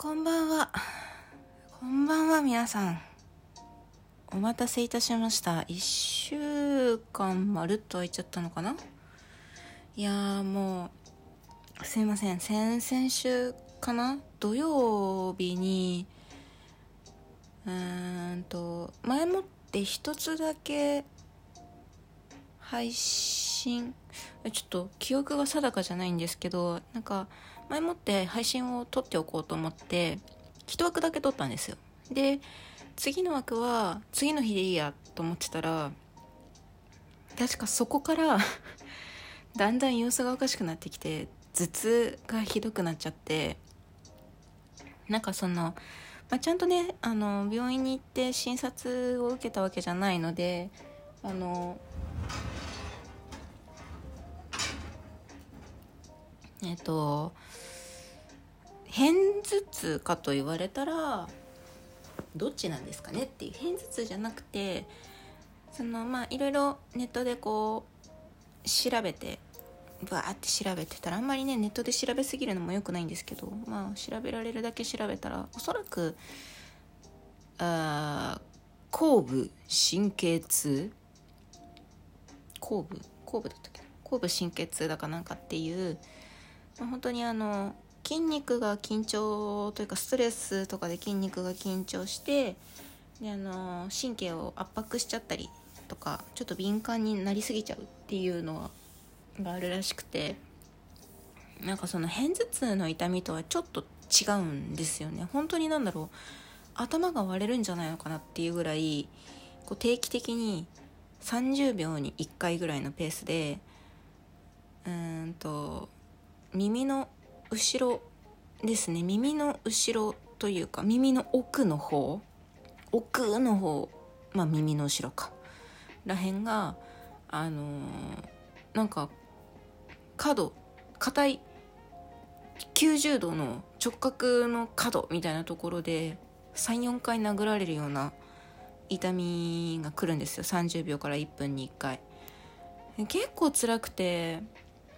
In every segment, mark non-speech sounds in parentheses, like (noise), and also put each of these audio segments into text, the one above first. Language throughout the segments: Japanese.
こんばんは。こんばんは、皆さん。お待たせいたしました。一週間まるっと空いちゃったのかな？いやーもう、すいません。先々週かな？土曜日に、うーんと、前もって一つだけ配信、ちょっと記憶が定かじゃないんですけど、なんか、前もって配信を撮っておこうと思って一枠だけ撮ったんですよ。で次の枠は次の日でいいやと思ってたら確かそこから (laughs) だんだん様子がおかしくなってきて頭痛がひどくなっちゃってなんかその、まあ、ちゃんとねあの病院に行って診察を受けたわけじゃないのであのえっと片頭痛かと言われたらどっちなんですかねっていう片頭痛じゃなくてそのまあいろいろネットでこう調べてバーって調べてたらあんまりねネットで調べすぎるのも良くないんですけどまあ調べられるだけ調べたらおそらくあ後部神経痛？後部？後部だったっけ後部神経痛だかなんかっていう本当にあの筋肉が緊張というかストレスとかで筋肉が緊張してであの神経を圧迫しちゃったりとかちょっと敏感になりすぎちゃうっていうのがあるらしくてなんかその片頭痛の痛みとはちょっと違うんですよね。本当になんだろう頭が割れるんじゃないのかなっていうぐらいこう定期的に30秒に1回ぐらいのペースでうーんと耳の後ろですね。耳の後ろというか耳の奥の方。奥の方。まあ耳の後ろか。らへんがあのー、なんか角硬い90度の直角の角みたいなところで34回殴られるような痛みが来るんですよ。30秒から1分に1回。結構辛くて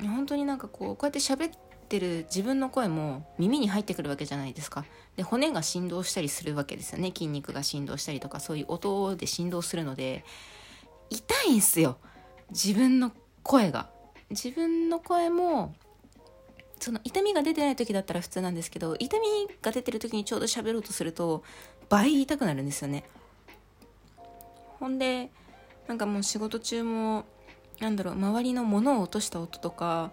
本当になんかこうこうやって喋ってる自分の声も耳に入ってくるわけじゃないですか。で骨が振動したりするわけですよね。筋肉が振動したりとかそういう音で振動するので。痛いんすよ。自分の声が。自分の声もその痛みが出てない時だったら普通なんですけど痛みが出てる時にちょうど喋ろうとすると倍痛くなるんですよね。ほんでなんかもう仕事中もなんだろう周りの物を落とした音とか、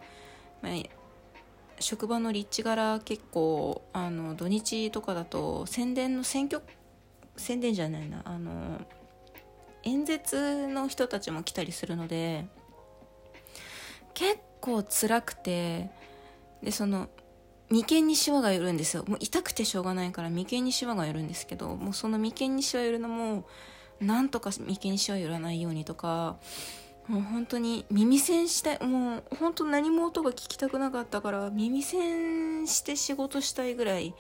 まあ、職場の立地柄結構あの土日とかだと宣伝の選挙宣伝じゃないなあの演説の人たちも来たりするので結構辛くてでその眉間にシワが寄るんですよ。もう痛くてしょうがないから眉間にシワが寄るんですけどもうその眉間にシワ寄るのもなんとか眉間にシワ寄らないようにとかもう本当に耳栓したいもう本当何も音が聞きたくなかったから耳栓して仕事したいぐらい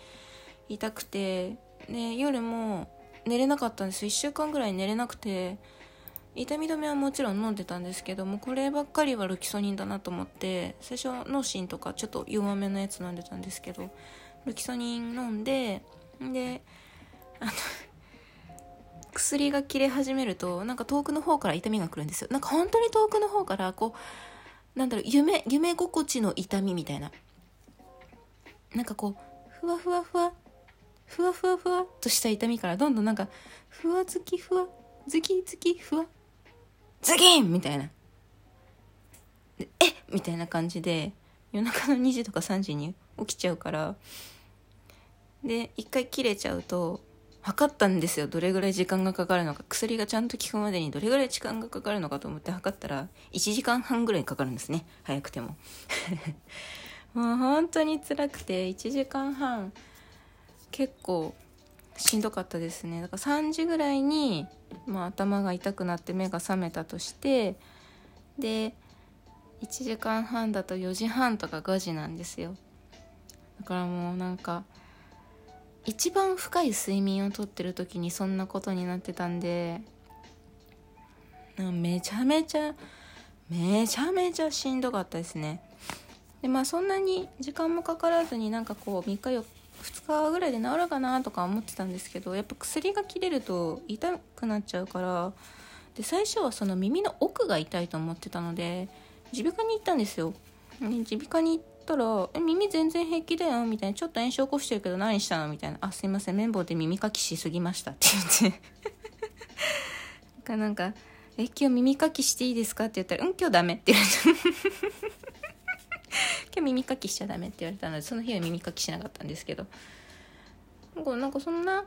痛くてで夜も寝れなかったんです。1週間ぐらい寝れなくて痛み止めはもちろん飲んでたんですけどもこればっかりはロキソニンだなと思って最初脳神とかちょっと弱めのやつ飲んでたんですけどロキソニン飲んでであの薬が切れ始めるとなんか遠くの方から痛みが来るんですよ。なんか本当に遠くの方からこうなんだろう夢夢心地の痛みみたいな。なんかこうふわふわふわふわふわふわっとした痛みからどんどんなんかふわずきふわずきずきふわズキンみたいな。えみたいな感じで夜中の2時とか3時に起きちゃうからで一回切れちゃうと測ったんですよ。どれぐらい時間がかかるのか。薬がちゃんと効くまでにどれぐらい時間がかかるのかと思って測ったら1時間半ぐらいかかるんですね。早くても。(laughs) もう本当に辛くて1時間半結構しんどかったですね。だから3時ぐらいに、まあ、頭が痛くなって目が覚めたとしてで1時間半だと4時半とか5時なんですよ。だからもうなんか一番深い睡眠をとってる時にそんなことになってたんでめちゃめちゃめちゃめちゃしんどかったですね。でまあそんなに時間もかからずになんかこう3日4 2日ぐらいで治るかなとか思ってたんですけどやっぱ薬が切れると痛くなっちゃうからで最初はその耳の奥が痛いと思ってたので耳鼻科に行ったんですよ。耳鼻科に行たら「え耳全然平気だよ」みたいな「ちょっと炎症起こしてるけど何したの?」みたいな「あすいません綿棒で耳かきしすぎました」って言ってか (laughs) なんか「え今日耳かきしていいですか?」って言ったら「うん今日ダメ」って言われた (laughs) 今日耳かきしちゃダメって言われたのでその日は耳かきしなかったんですけどなんかそんな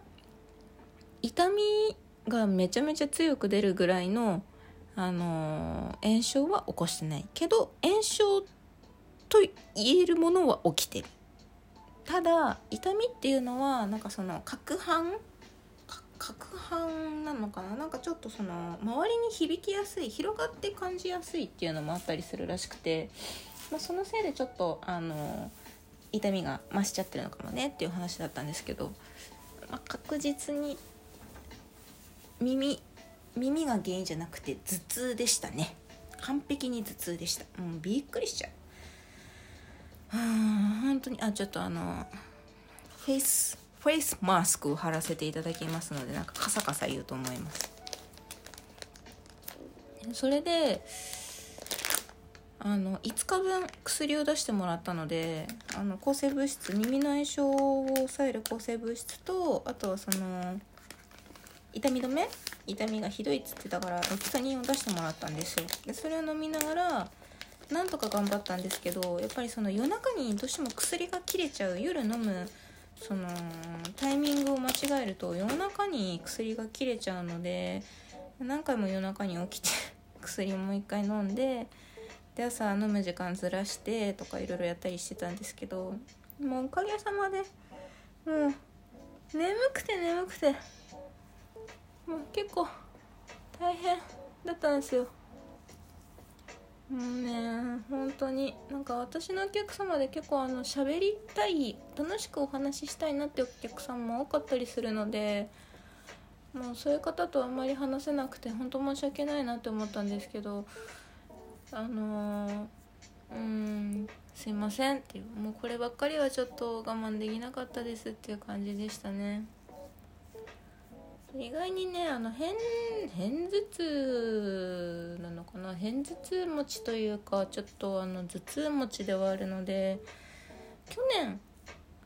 痛みがめちゃめちゃ強く出るぐらいの、あのー、炎症は起こしてないけど炎症と言えるものは起きてる。ただ痛みっていうのはなんかその攪拌？攪拌？なのかな？なんかちょっとその周りに響きやすい広がって感じやすいっていうのもあったりするらしくて、まあ、そのせいでちょっとあの痛みが増しちゃってるのかもねっていう話だったんですけど、まあ、確実に耳耳が原因じゃなくて頭痛でしたね。完璧に頭痛でした。うびっくりしちゃう。うん本当にあちょっとあのフェイスフェイスマスクを貼らせていただきますのでなんかカサカサ言うと思います。それであの5日分薬を出してもらったのであの抗生物質耳の炎症を抑える抗生物質とあとはその痛み止め？痛みがひどいっつってたからロキソニンを出してもらったんですよ。でそれを飲みながらなんとか頑張ったんですけどやっぱりその夜中にどうしても薬が切れちゃう夜飲むそのタイミングを間違えると夜中に薬が切れちゃうので何回も夜中に起きて (laughs) 薬もう一回飲んでで朝飲む時間ずらしてとかいろいろやったりしてたんですけどもうおかげさまでもう眠くて眠くてもう結構大変だったんですよ。もうね本当になんか私のお客様で結構あの喋りたい楽しくお話ししたいなってお客さんも多かったりするのでもうそういう方とあんまり話せなくて本当申し訳ないなって思ったんですけどあのー、うんすいませんっていうもうこればっかりはちょっと我慢できなかったですっていう感じでしたね。意外にねあの片片頭痛なのかな？片頭痛持ちというかちょっとあの頭痛持ちではあるので去年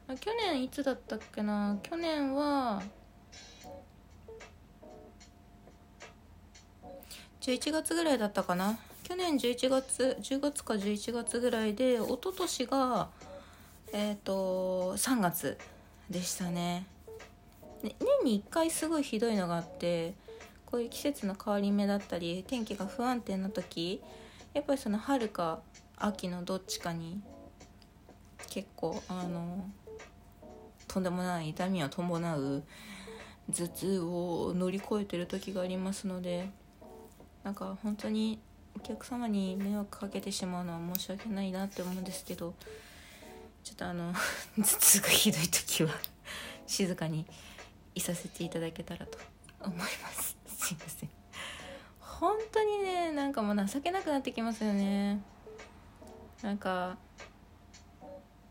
あ去年いつだったっけな？去年は11月ぐらいだったかな？去年11月10月か11月ぐらいで一昨年がえっ、ー、と3月でしたね。年に1回すごいひどいのがあってこういう季節の変わり目だったり天気が不安定な時やっぱりその春か秋のどっちかに結構あのとんでもない痛みを伴う頭痛を乗り越えてる時がありますのでなんか本当にお客様に迷惑かけてしまうのは申し訳ないなって思うんですけどちょっとあの (laughs) 頭痛がひどい時は静かにいさせていただけたらと。思います。(laughs) すいません。本当にねなんかもう情けなくなってきますよね。なんか、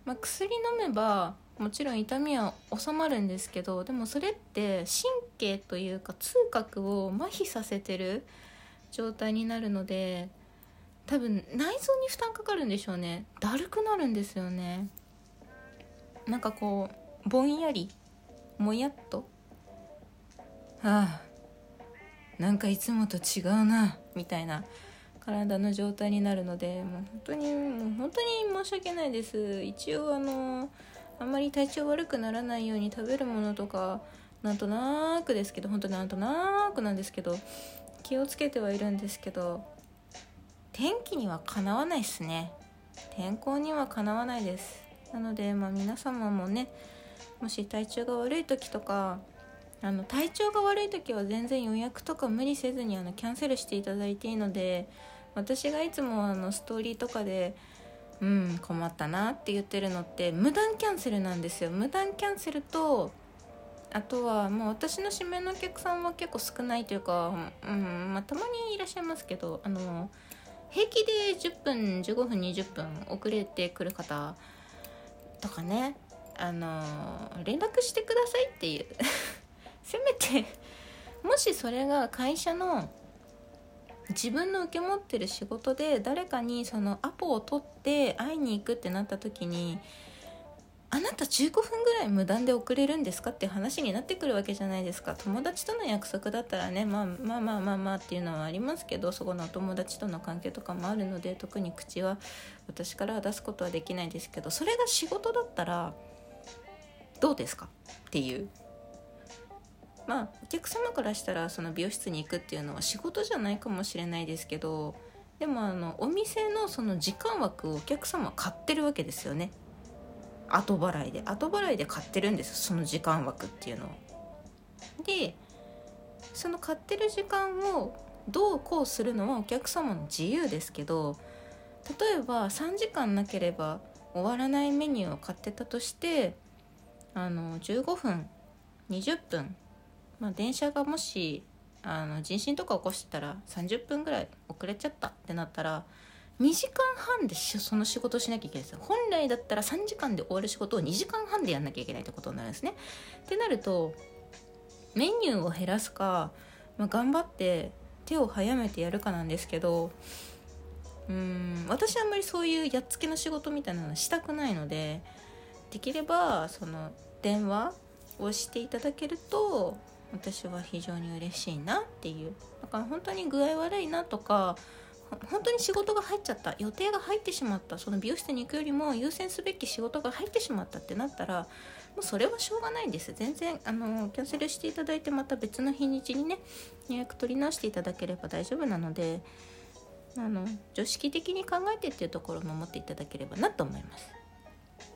まあ、薬飲めばもちろん痛みは収まるんですけどでもそれって神経というか痛覚を麻痺させてる状態になるので多分内臓に負担かかるんでしょうね。だるくなるんですよね。なんかこうぼんやりもやっとああなんかいつもと違うなみたいな体の状態になるのでもう本当にもう本当に申し訳ないです。一応あのあんまり体調悪くならないように食べるものとかなんとなくですけど本当なんとなくなんですけど気をつけてはいるんですけど天気にはかなわないですね。天候にはかなわないです。なのでまあ皆様もねもし体調が悪い時とかあの体調が悪い時は全然予約とか無理せずにあのキャンセルしていただいていいので私がいつもあのストーリーとかでうん困ったなって言ってるのって無断キャンセルなんですよ。無断キャンセルとあとはもう私の指名のお客さんは結構少ないというか、うんまあ、たまにいらっしゃいますけどあの平気で10分15分20分遅れてくる方とかねあの連絡してくださいっていう。せめてもしそれが会社の自分の受け持ってる仕事で誰かにそのアポを取って会いに行くってなった時にあなた15分ぐらい無断で遅れるんですかって話になってくるわけじゃないですか。友達との約束だったらね、まあ、まあまあまあまあっていうのはありますけどそこのお友達との関係とかもあるので特に口は私からは出すことはできないですけどそれが仕事だったらどうですか？っていう。まあお客様からしたらその美容室に行くっていうのは仕事じゃないかもしれないですけどでもあのお店のその時間枠をお客様は買ってるわけですよね後払いで後払いで買ってるんですその時間枠っていうのを。でその買ってる時間をどうこうするのはお客様の自由ですけど例えば3時間なければ終わらないメニューを買ってたとしてあの15分20分まあ、電車がもしあの人身とか起こしてたら30分ぐらい遅れちゃったってなったら2時間半でその仕事しなきゃいけないです本来だったら3時間で終わる仕事を2時間半でやんなきゃいけないってことになるんですね。ってなるとメニューを減らすか、まあ、頑張って手を早めてやるかなんですけどうん私あんまりそういうやっつけの仕事みたいなのはしたくないのでできればその電話をしていただけると私は非常に嬉しいなっていう。だから本当に具合悪いなとか本当に仕事が入っちゃった予定が入ってしまったその美容室に行くよりも優先すべき仕事が入ってしまったってなったらもうそれはしょうがないです。全然あのキャンセルしていただいてまた別の日にちにね予約取り直していただければ大丈夫なのであの常識的に考えてっていうところも持っていただければなと思います。